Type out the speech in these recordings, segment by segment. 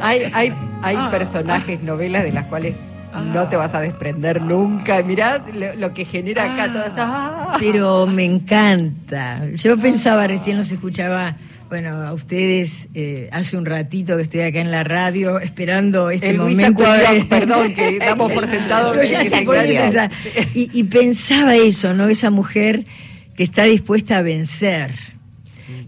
hay, hay, hay personajes, novelas de las cuales no te vas a desprender nunca. Mirá lo, que genera acá todas esas. Pero me encanta. Yo pensaba, recién los escuchaba bueno, a ustedes eh, hace un ratito que estoy acá en la radio esperando este momento. perdón, que damos por sentado. y, pensaba eso, ¿no? Esa mujer que está dispuesta a vencer.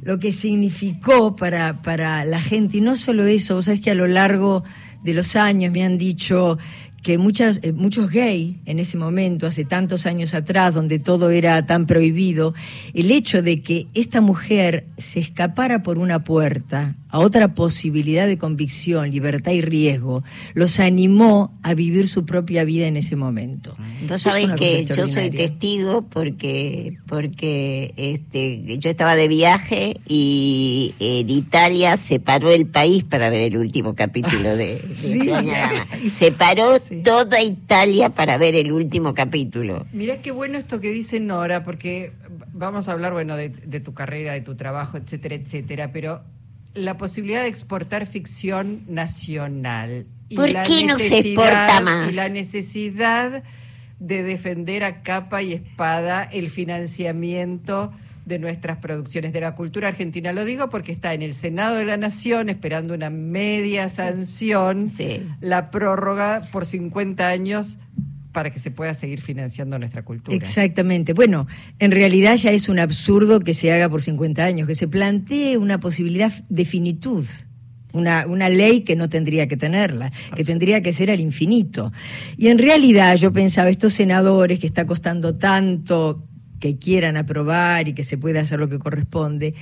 Lo que significó para, para la gente, y no solo eso, vos sabés que a lo largo de los años me han dicho que muchas, eh, muchos gays en ese momento, hace tantos años atrás, donde todo era tan prohibido, el hecho de que esta mujer se escapara por una puerta a otra posibilidad de convicción, libertad y riesgo, los animó a vivir su propia vida en ese momento. Vos sabés que yo soy testigo porque, porque este, yo estaba de viaje y en Italia se paró el país para ver el último capítulo de, sí. Se paró toda Italia para ver el último capítulo. Mirá qué bueno esto que dice Nora, porque vamos a hablar, bueno, de tu carrera, de tu trabajo, etcétera, etcétera, pero la posibilidad de exportar ficción nacional. Y ¿Por qué no se exporta más? Y la necesidad de defender a capa y espada el financiamiento de nuestras producciones de la cultura argentina. Lo digo porque está en el Senado de la Nación esperando una media sanción, la prórroga por 50 años para que se pueda seguir financiando nuestra cultura. Exactamente. Bueno, en realidad ya es un absurdo que se haga por 50 años, que se plantee una posibilidad de finitud. Una, una ley que no tendría que tenerla, que tendría que ser al infinito. Y en realidad yo pensaba, estos senadores que está costando tanto que quieran aprobar y que se pueda hacer lo que corresponde,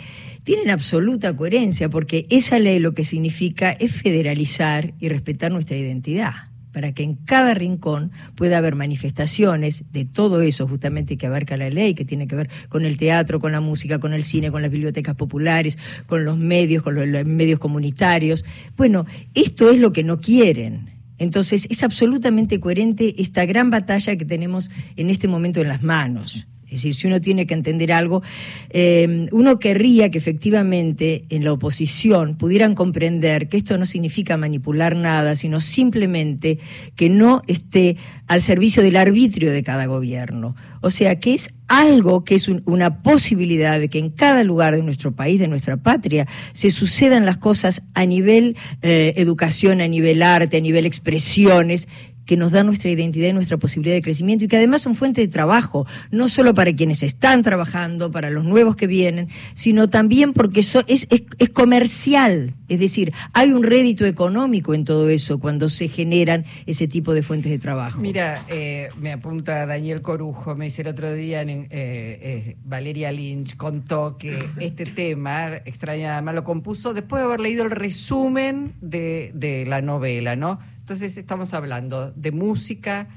tienen absoluta coherencia, porque esa ley lo que significa es federalizar y respetar nuestra identidad para que en cada rincón pueda haber manifestaciones de todo eso justamente que abarca la ley, que tiene que ver con el teatro, con la música, con el cine, con las bibliotecas populares, con los medios, con los, medios comunitarios. Bueno, esto es lo que no quieren. Entonces es absolutamente coherente esta gran batalla que tenemos en este momento en las manos. Es decir, si uno tiene que entender algo, eh, uno querría que efectivamente en la oposición pudieran comprender que esto no significa manipular nada, sino simplemente que no esté al servicio del arbitrio de cada gobierno. O sea, que es algo que es una posibilidad de que en cada lugar de nuestro país, de nuestra patria, se sucedan las cosas a nivel eh, educación, a nivel arte, a nivel expresiones, que nos da nuestra identidad y nuestra posibilidad de crecimiento y que además son fuente de trabajo, no solo para quienes están trabajando, para los nuevos que vienen, sino también porque es, es, comercial. Es decir, hay un rédito económico en todo eso cuando se generan ese tipo de fuentes de trabajo. Mira, eh, me apunta Daniel Corujo, me dice el otro día, en, eh, eh, Valeria Lynch contó que este tema, extraña, además lo compuso después de haber leído el resumen de, de la novela, ¿no? Entonces estamos hablando de música,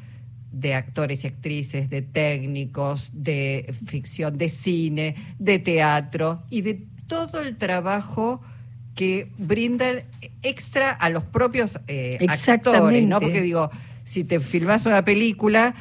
de actores y actrices, de técnicos, de ficción, de cine, de teatro y de todo el trabajo que brindan extra a los propios eh, actores, ¿no? Porque digo, si te filmas una película,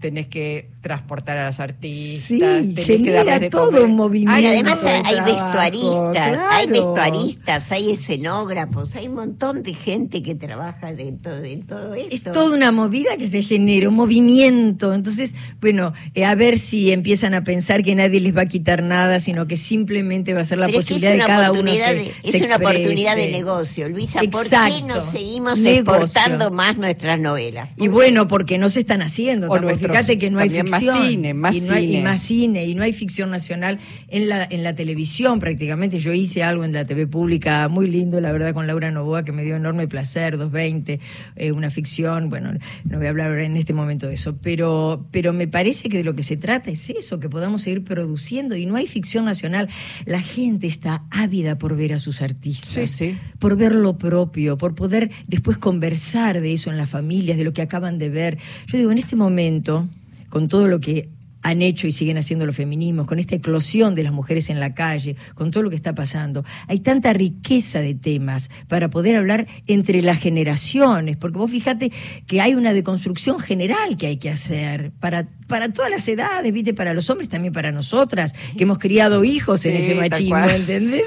tenés que transportar a los artistas, sí, genera todo un movimiento. además hay, vestuaristas, hay vestuaristas, hay escenógrafos, hay un montón de gente que trabaja dentro de todo esto. Es toda una movida que se genera, un movimiento. Entonces, bueno, eh, a ver si empiezan a pensar que nadie les va a quitar nada, sino que simplemente va a ser la posibilidad de cada uno se, Es una oportunidad de negocio, Luisa. ¿Por qué no seguimos exportando más nuestras novelas? Y bueno, porque no se están haciendo. Fíjate que no hay más cine, más y cine. y más cine, y no hay ficción nacional en la, en la televisión prácticamente. Yo hice algo en la TV pública muy lindo, la verdad, con Laura Novoa, que me dio enorme placer, 220, eh, una ficción, bueno, no voy a hablar en este momento de eso, pero, pero me parece que de lo que se trata es eso, que podamos seguir produciendo, y no hay ficción nacional. La gente está ávida por ver a sus artistas, por ver lo propio, por poder después conversar de eso en las familias, de lo que acaban de ver. Yo digo, en este momento con todo lo que han hecho y siguen haciendo los feminismos, con esta eclosión de las mujeres en la calle, con todo lo que está pasando. Hay tanta riqueza de temas para poder hablar entre las generaciones, porque vos fíjate que hay una deconstrucción general que hay que hacer para, para todas las edades, ¿viste? Para los hombres, también para nosotras, que hemos criado hijos en ese machismo, ¿entendés?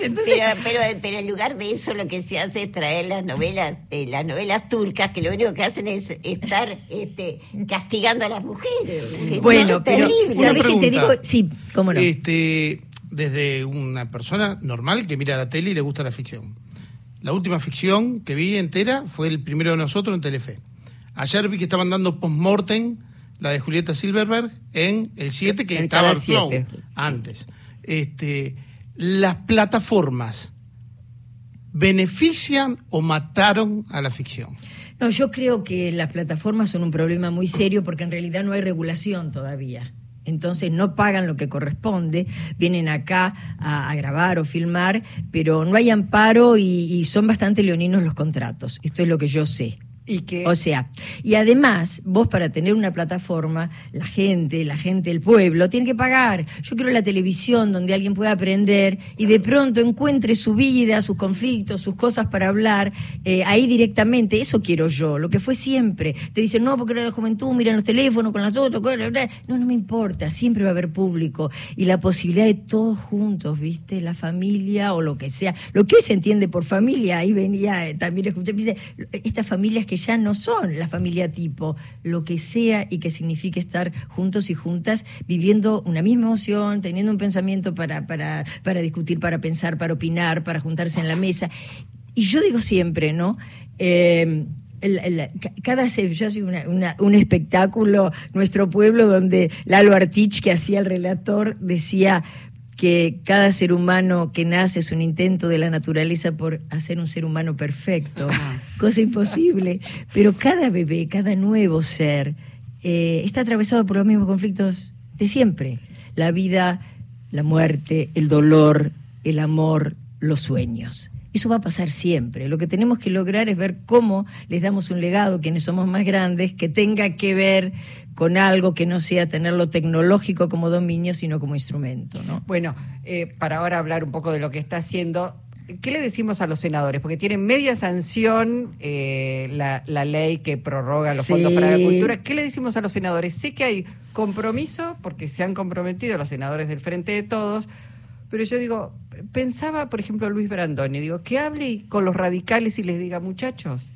Pero, pero, en lugar de eso lo que se hace es traer las novelas, eh, las novelas turcas, que lo único que hacen es estar este, castigando a las mujeres. Bueno, pero ¿sabés qué te digo? Sí, cómo no. Este, desde una persona normal que mira la tele y le gusta la ficción. La última ficción que vi entera fue el primero de nosotros en Telefe. Ayer vi que estaban dando post-mortem la de Julieta Silverberg en el 7 que estaba en Flow antes. Este, las plataformas benefician o mataron a la ficción. No, yo creo que las plataformas son un problema muy serio porque en realidad no hay regulación todavía. Entonces no pagan lo que corresponde, vienen acá a, grabar o filmar, pero no hay amparo y, son bastante leoninos los contratos. Esto es lo que yo sé. O sea, y además, vos para tener una plataforma, la gente, la gente del pueblo, tiene que pagar. Yo quiero la televisión donde alguien pueda aprender y de pronto encuentre su vida, sus conflictos, sus cosas para hablar eh, ahí directamente. Eso quiero yo, lo que fue siempre. Te dicen, no, porque la juventud, miran los teléfonos con las otras. No, no me importa, siempre va a haber público. Y la posibilidad de todos juntos, ¿viste? La familia o lo que sea. Lo que hoy se entiende por familia, ahí venía, eh, también escuché, dice, estas familias que ya no son la familia tipo, lo que sea y que signifique estar juntos y juntas, viviendo una misma emoción, teniendo un pensamiento para, para, para discutir, para pensar, para opinar, para juntarse en la mesa. Y yo digo siempre, ¿no? Eh, cada yo hacía un espectáculo, nuestro pueblo, donde Lalo Artich, que hacía el relator, decía, que cada ser humano que nace es un intento de la naturaleza por hacer un ser humano perfecto, cosa imposible, pero cada bebé, cada nuevo ser eh, está atravesado por los mismos conflictos de siempre, la vida, la muerte, el dolor, el amor, los sueños. Eso va a pasar siempre. Lo que tenemos que lograr es ver cómo les damos un legado, quienes somos más grandes, que tenga que ver con algo que no sea tenerlo tecnológico como dominio, sino como instrumento. ¿no? Bueno, eh, para ahora hablar un poco de lo que está haciendo, ¿qué le decimos a los senadores? Porque tienen media sanción eh, la, ley que prorroga los fondos para la cultura. ¿Qué le decimos a los senadores? Sé que hay compromiso, porque se han comprometido los senadores del Frente de Todos, pero yo digo, pensaba, por ejemplo, Luis Brandoni, digo, que hable con los radicales y les diga, muchachos,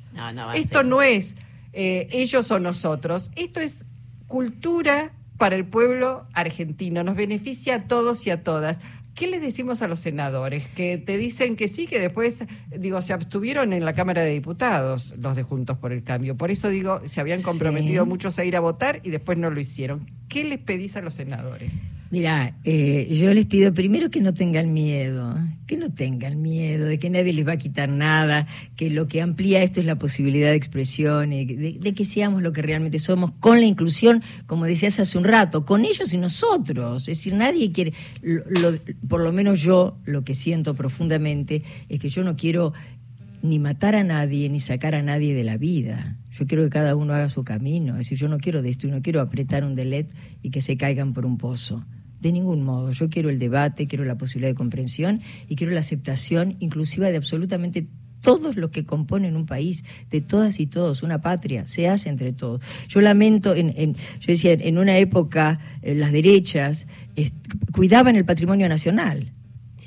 esto no es eh, ellos o nosotros, esto es cultura para el pueblo argentino, nos beneficia a todos y a todas. ¿Qué les decimos a los senadores? Que te dicen que sí, que después, digo, se abstuvieron en la Cámara de Diputados los de Juntos por el Cambio. Por eso digo, se habían comprometido muchos a ir a votar y después no lo hicieron. ¿Qué les pedís a los senadores? Mira, eh, yo les pido primero que no tengan miedo, que no tengan miedo de que nadie les va a quitar nada, que lo que amplía esto es la posibilidad de expresión, de, de que seamos lo que realmente somos, con la inclusión, como decías hace un rato, con ellos y nosotros. Es decir, nadie quiere, por lo menos yo lo que siento profundamente es que yo no quiero ni matar a nadie, ni sacar a nadie de la vida. Yo quiero que cada uno haga su camino. Es decir, yo no quiero destruir, no quiero apretar un delete y que se caigan por un pozo. De ningún modo. Yo quiero el debate, quiero la posibilidad de comprensión y quiero la aceptación inclusiva de absolutamente todos los que componen un país, de todas y todos, una patria, se hace entre todos. Yo lamento, en, yo decía, en una época eh, las derechas cuidaban el patrimonio nacional.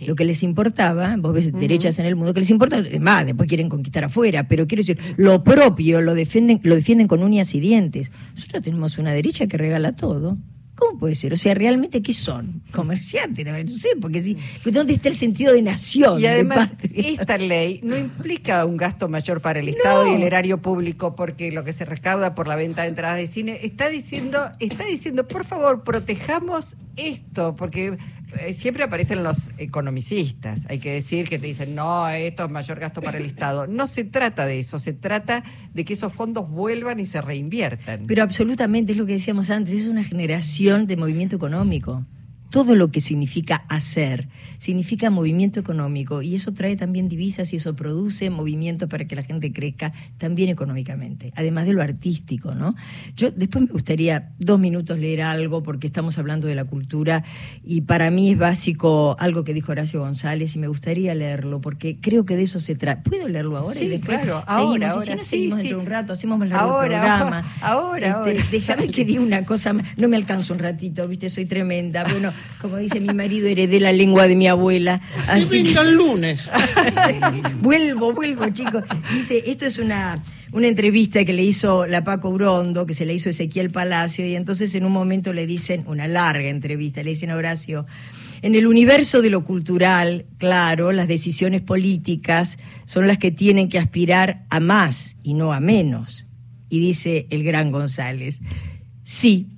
Lo que les importaba, vos ves derechas en el mundo, que les importa, es más, después quieren conquistar afuera, pero quiero decir, lo propio lo defienden, lo defienden con uñas y dientes. Nosotros tenemos una derecha que regala todo. ¿Cómo puede ser? O sea, ¿realmente qué son? Comerciantes, no sé, porque sí, ¿dónde está el sentido de nación? Y además, esta ley no implica un gasto mayor para el Estado y el erario público, porque lo que se recauda por la venta de entradas de cine está diciendo, está diciendo, por favor, protejamos esto, porque siempre aparecen los economicistas. Hay que decir que te dicen, no, esto es mayor gasto para el Estado. No se trata de eso, se trata de que esos fondos vuelvan y se reinviertan. Pero absolutamente es lo que decíamos antes, es una generación de movimiento económico. Todo lo que significa hacer, significa movimiento económico y eso trae también divisas y eso produce movimiento para que la gente crezca también económicamente, además de lo artístico, ¿no? Yo después me gustaría dos minutos leer algo porque estamos hablando de la cultura y para mí es básico algo que dijo Horacio González y me gustaría leerlo porque creo que de eso se trata. ¿Puedo leerlo ahora? Sí, y después claro, seguimos? ahora, si ahora, no, sí, seguimos sí. dentro de un rato, hacemos más largo Ahora, el programa. ahora, ahora. Este, Déjame que diga una cosa, no me alcanzo un ratito, viste, soy tremenda. Bueno, como dice mi marido, heredé la lengua de mi abuela. Así venga el lunes. vuelvo, vuelvo, chicos. Dice, esto es una, una entrevista que le hizo la Paco Urondo, que se le hizo Ezequiel Palacio, y entonces en un momento le dicen, una larga entrevista, le dicen a Horacio, en el universo de lo cultural, claro, las decisiones políticas son las que tienen que aspirar a más y no a menos. Y dice el gran González, sí,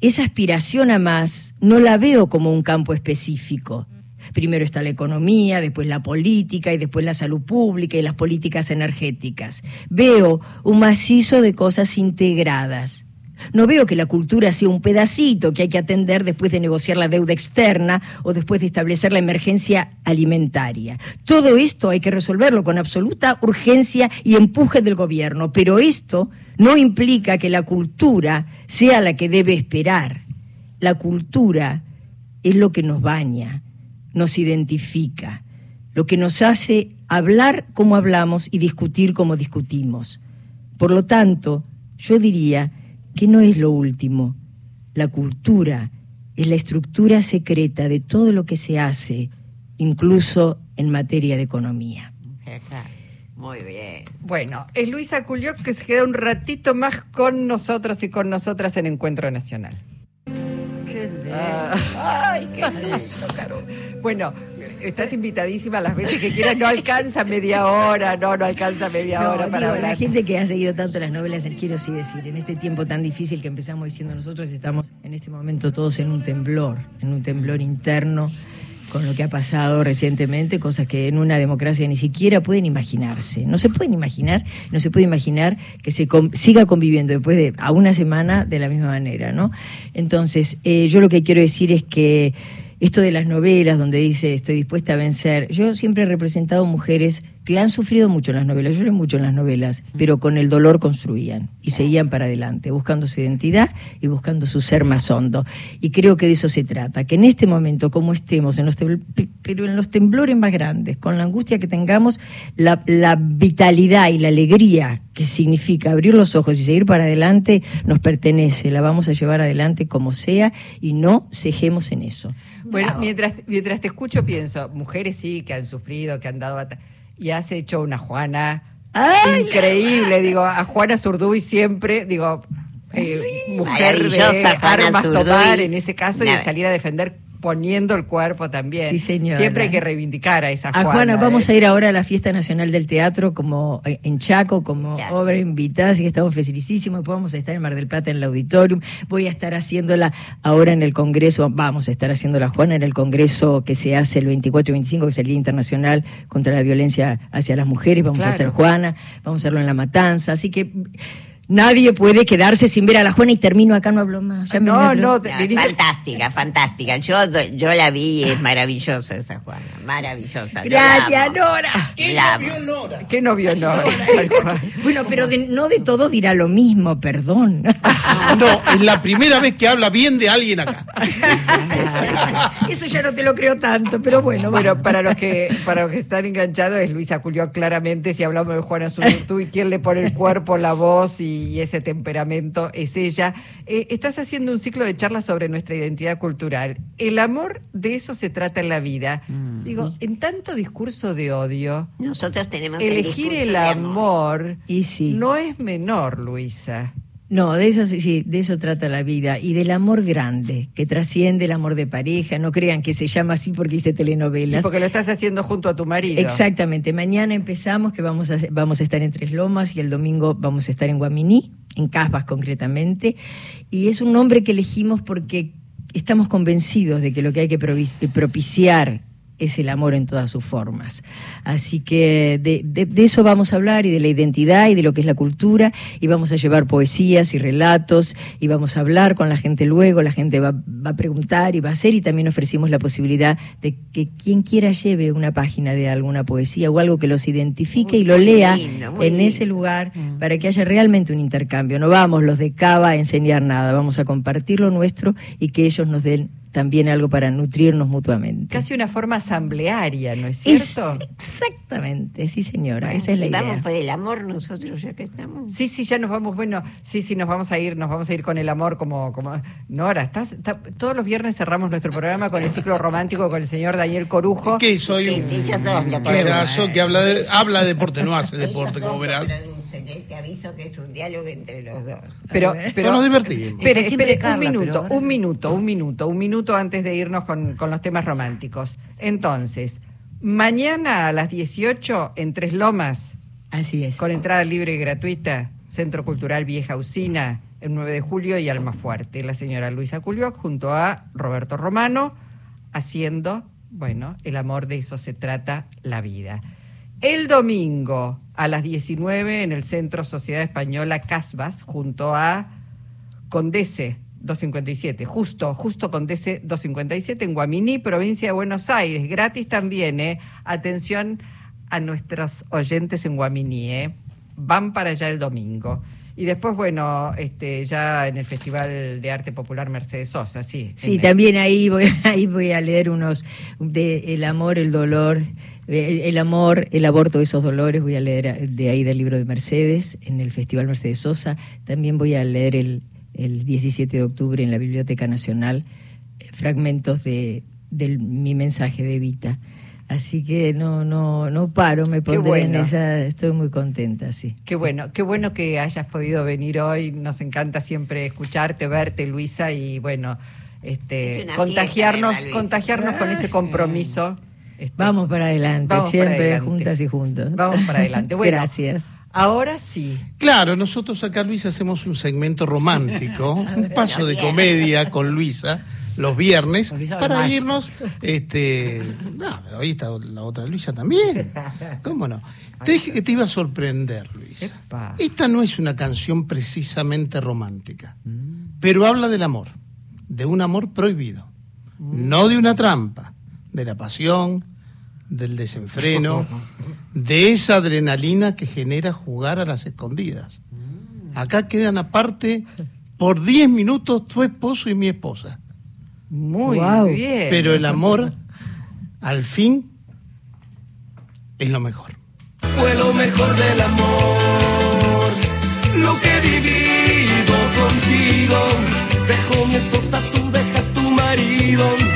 esa aspiración a más no la veo como un campo específico. Primero está la economía, después la política y después la salud pública y las políticas energéticas. Veo un macizo de cosas integradas. No veo que la cultura sea un pedacito que hay que atender después de negociar la deuda externa o después de establecer la emergencia alimentaria. Todo esto hay que resolverlo con absoluta urgencia y empuje del gobierno, pero esto no implica que la cultura sea la que debe esperar. La cultura es lo que nos baña, nos identifica, lo que nos hace hablar como hablamos y discutir como discutimos. Por lo tanto, yo diría que no es lo último. La cultura es la estructura secreta de todo lo que se hace, incluso en materia de economía. Muy bien. Bueno, es Luisa Culioc que se queda un ratito más con nosotros y con nosotras en Encuentro Nacional. Ah. Ay, qué lindo, Caro. Bueno, estás invitadísima las veces que quieras, no alcanza media hora, no, no alcanza media No, hora digo, para la hablar. gente que ha seguido tanto las novelas, quiero sí decir, en este tiempo tan difícil que empezamos diciendo nosotros, estamos en este momento todos en un temblor, en un temblor interno con lo que ha pasado recientemente, cosas que en una democracia ni siquiera pueden imaginarse. No se pueden imaginar, no se puede imaginar que se con- siga conviviendo después de a una semana de la misma manera, ¿no? Entonces, eh, yo lo que quiero decir es que esto de las novelas donde dice estoy dispuesta a vencer, yo siempre he representado mujeres que han sufrido mucho en las novelas, yo lloré mucho en las novelas, pero con el dolor construían y seguían para adelante, buscando su identidad y buscando su ser más hondo. Y creo que de eso se trata, que en este momento, como estemos, en los pero en los temblores más grandes, con la angustia que tengamos, la, la vitalidad y la alegría que significa abrir los ojos y seguir para adelante, nos pertenece, la vamos a llevar adelante como sea y no cejemos en eso. Bueno, mientras, mientras te escucho pienso, mujeres sí que han sufrido, que han dado y has hecho una Juana ¡Ay! increíble, digo, a Juana Zurduy siempre, digo, eh, mujer de Maravillosa Juana armas Zurduy. tomar en ese caso y de salir a defender poniendo el cuerpo también. Sí, señora. Siempre hay que reivindicar a esa A Juana. Juana, vamos ¿eh? a ir ahora a la Fiesta Nacional del Teatro como en Chaco, como obra invitada, así que estamos felicísimos. Vamos a estar en Mar del Plata en el auditorium. Voy a estar haciéndola ahora en el Congreso, vamos a estar haciendo la Juana en el Congreso que se hace el 24 y 25, que es el Día Internacional contra la Violencia hacia las Mujeres. Vamos a hacer Juana, vamos a hacerlo en La Matanza, así que nadie puede quedarse sin ver a la Juana y termino acá, no hablo más. Ya No, no, fantástica, fantástica. Yo, yo la vi y es maravillosa esa Juana. Maravillosa. Gracias. Nora. ¿Quién La no vio Nora? ¿Qué no? Bueno, pero de- no de todo dirá lo mismo, perdón. No, es la primera vez que habla bien de alguien acá. Eso ya no te lo creo tanto, pero bueno, Bueno, para los que para los que están enganchados es Luisa Culio claramente si hablamos de Juana Zurduy, quién le pone el cuerpo, la voz y ese temperamento es ella. Eh, estás haciendo un ciclo de charlas sobre nuestra identidad cultural. El amor de eso se trata en la vida. Mm. Digo, en tanto discurso de odio, Nosotros tenemos elegir el de amor Y sí. no es menor, Luisa. No, de eso sí, de eso trata la vida y del amor grande, que trasciende el amor de pareja. No crean que se llama así porque hice Y telenovelas. porque lo estás haciendo junto a tu marido. Exactamente. Mañana empezamos, que vamos a, vamos a estar en Tres Lomas y el domingo vamos a estar en Guaminí, en Casbas concretamente. Y es un nombre que elegimos porque estamos convencidos de que lo que hay que provi- propiciar es el amor en todas sus formas. Así que de, eso vamos a hablar y de la identidad y de lo que es la cultura y vamos a llevar poesías y relatos y vamos a hablar con la gente luego, la gente va, a preguntar y va a hacer y también ofrecimos la posibilidad de que quien quiera lleve una página de alguna poesía o algo que los identifique y lo lea en ese lugar mm. para que haya realmente un intercambio. No vamos los de Cava a enseñar nada, vamos a compartir lo nuestro y que ellos nos den también algo para nutrirnos mutuamente. Casi una forma asamblearia, ¿no es cierto? exactamente, sí señora, esa es la idea. Vamos por el amor nosotros ya que estamos. Sí, sí, ya nos vamos, bueno, sí, sí, nos vamos a ir, nos vamos a ir con el amor como, como Nora, estás, todos los viernes cerramos nuestro programa con el ciclo romántico con el señor Daniel Corujo. Que soy un payaso que habla de, habla de deporte, no hace deporte, como verás te aviso que es un diálogo entre los dos. Pero, pero nos divertimos. Espere, espere, un minuto, un minuto, un minuto, un minuto antes de irnos con, con los temas románticos. Entonces, mañana a las 18 en Tres Lomas. Así es. Con entrada libre y gratuita, Centro Cultural Vieja Usina, el 9 de julio y Almafuerte. La señora Luisa Culioc junto a Roberto Romano haciendo, bueno, el amor de eso se trata la vida. El domingo a las 19 en el Centro Sociedad Española Casbas, junto a Condese 257, justo, justo Condese 257 en Guaminí, provincia de Buenos Aires. Gratis también, ¿eh? Atención a nuestros oyentes en Guaminí, ¿eh? Van para allá el domingo. Y después, bueno, este, ya en el Festival de Arte Popular Mercedes Sosa, sí. Sí, también ahí voy, ahí voy a leer unos de El amor, el dolor el, amor, el aborto, esos dolores, voy a leer de ahí del libro de Mercedes en el Festival Mercedes Sosa. También voy a leer el, el 17 de octubre en la Biblioteca Nacional eh, fragmentos de, mi mensaje de Evita. Así que no, no, no paro, me pondré en esa, estoy muy contenta, sí. Qué bueno, qué bueno que hayas podido venir hoy, nos encanta siempre escucharte, verte, Luisa, y bueno, este contagiarnos, contagiarnos con ese compromiso. Este, vamos para adelante, siempre juntas y juntos. Vamos para adelante. Bueno, Gracias. Ahora sí. Claro, nosotros acá, Luisa, hacemos un segmento romántico, un paso de comedia con Luisa los viernes para irnos. Este, no, ahí está la otra Luisa también. ¿Cómo no? Te dije que te iba a sorprender, Luisa. Esta no es una canción precisamente romántica, pero habla del amor, de un amor prohibido, no de una trampa, de la pasión, del desenfreno, de esa adrenalina que genera jugar a las escondidas. Acá quedan aparte por 10 minutos tu esposo y mi esposa. Muy bien. Pero el amor, al fin, es lo mejor. Fue lo mejor del amor, lo que he vivido contigo. Dejo mi esposa, tú dejas tu marido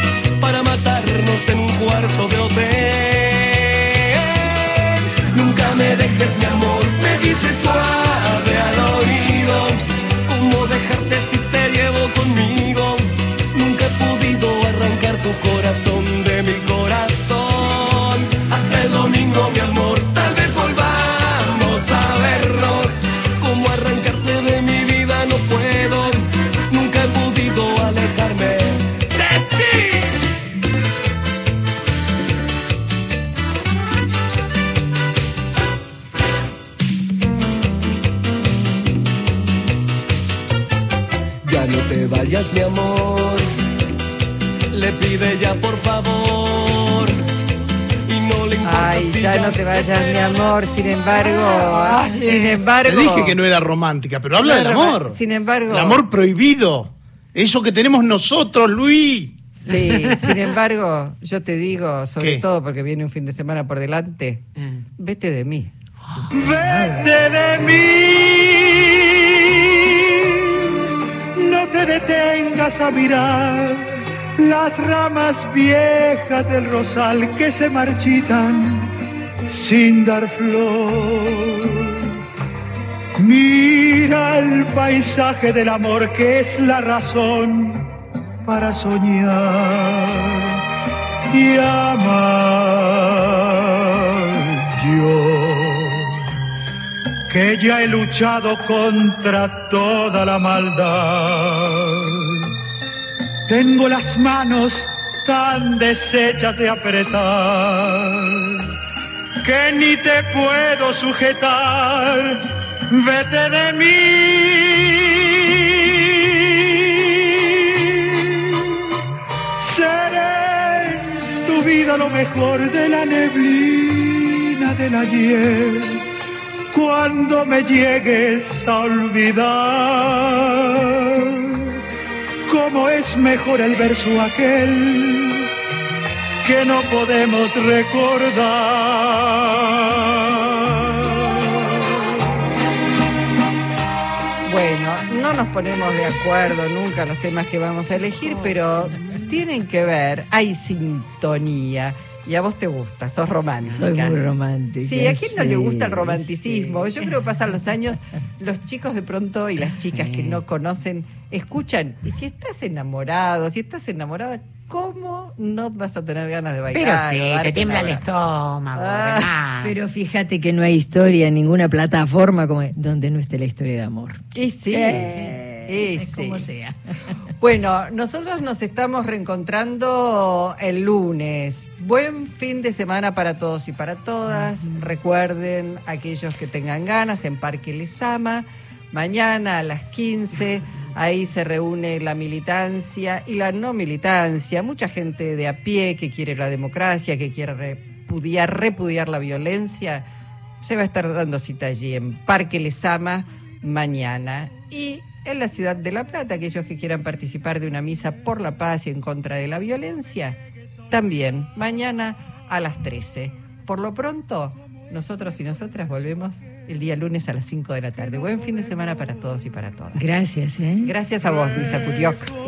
te mi amor. Le pide ya por favor. Y no le importa Ay, si ya no te vayas, mi amor. Sin embargo, sin Te embargo. dije que no era romántica, pero habla No del amor. sin embargo- El amor prohibido. Eso que tenemos nosotros, Luis. Sí, sin embargo, yo te digo, sobre ¿Qué? todo porque viene un fin de semana por delante, vete de mí. Vete de mí, te detengas a mirar las ramas viejas del rosal que se marchitan sin dar flor. Mira el paisaje del amor que es la razón para soñar y amar que ya he luchado contra toda la maldad. Tengo las manos tan deshechas de apretar que ni te puedo sujetar. Vete de mí. Seré tu vida lo mejor de la neblina del ayer. Cuando me llegues a olvidar cómo es mejor el verso aquel que no podemos recordar. Bueno, no nos ponemos de acuerdo nunca los temas que vamos a elegir, pero tienen que ver, hay sintonía. Y a vos te gusta, sos romántica. Soy muy romántica. Sí, ¿a quién no le gusta el romanticismo? Yo creo que pasan los años, los chicos de pronto y las chicas que no conocen, escuchan. Y si estás enamorado, si estás enamorada, ¿cómo no vas a tener ganas de bailar? Pero sí, te tiembla el estómago. Ah, Pero fíjate que no hay historia en ninguna plataforma como donde no esté la historia de amor. Y sí, Eh, y sí. Como sea. Bueno, nosotros nos estamos reencontrando el lunes. Buen fin de semana para todos y para todas. Recuerden, aquellos que tengan ganas, en Parque Lesama, mañana a las 15, ahí se reúne la militancia y la no militancia, mucha gente de a pie que quiere la democracia, que quiere repudiar, repudiar la violencia. Se va a estar dando cita allí en Parque Lesama mañana. Y en la ciudad de La Plata, aquellos que quieran participar de una misa por la paz y en contra de la violencia, también mañana a las 13. Por lo pronto, nosotros y nosotras volvemos el día lunes a las 5 de la tarde. Buen fin de semana para todos y para todas. Gracias, ¿eh? Gracias a vos, Luisa Curioc.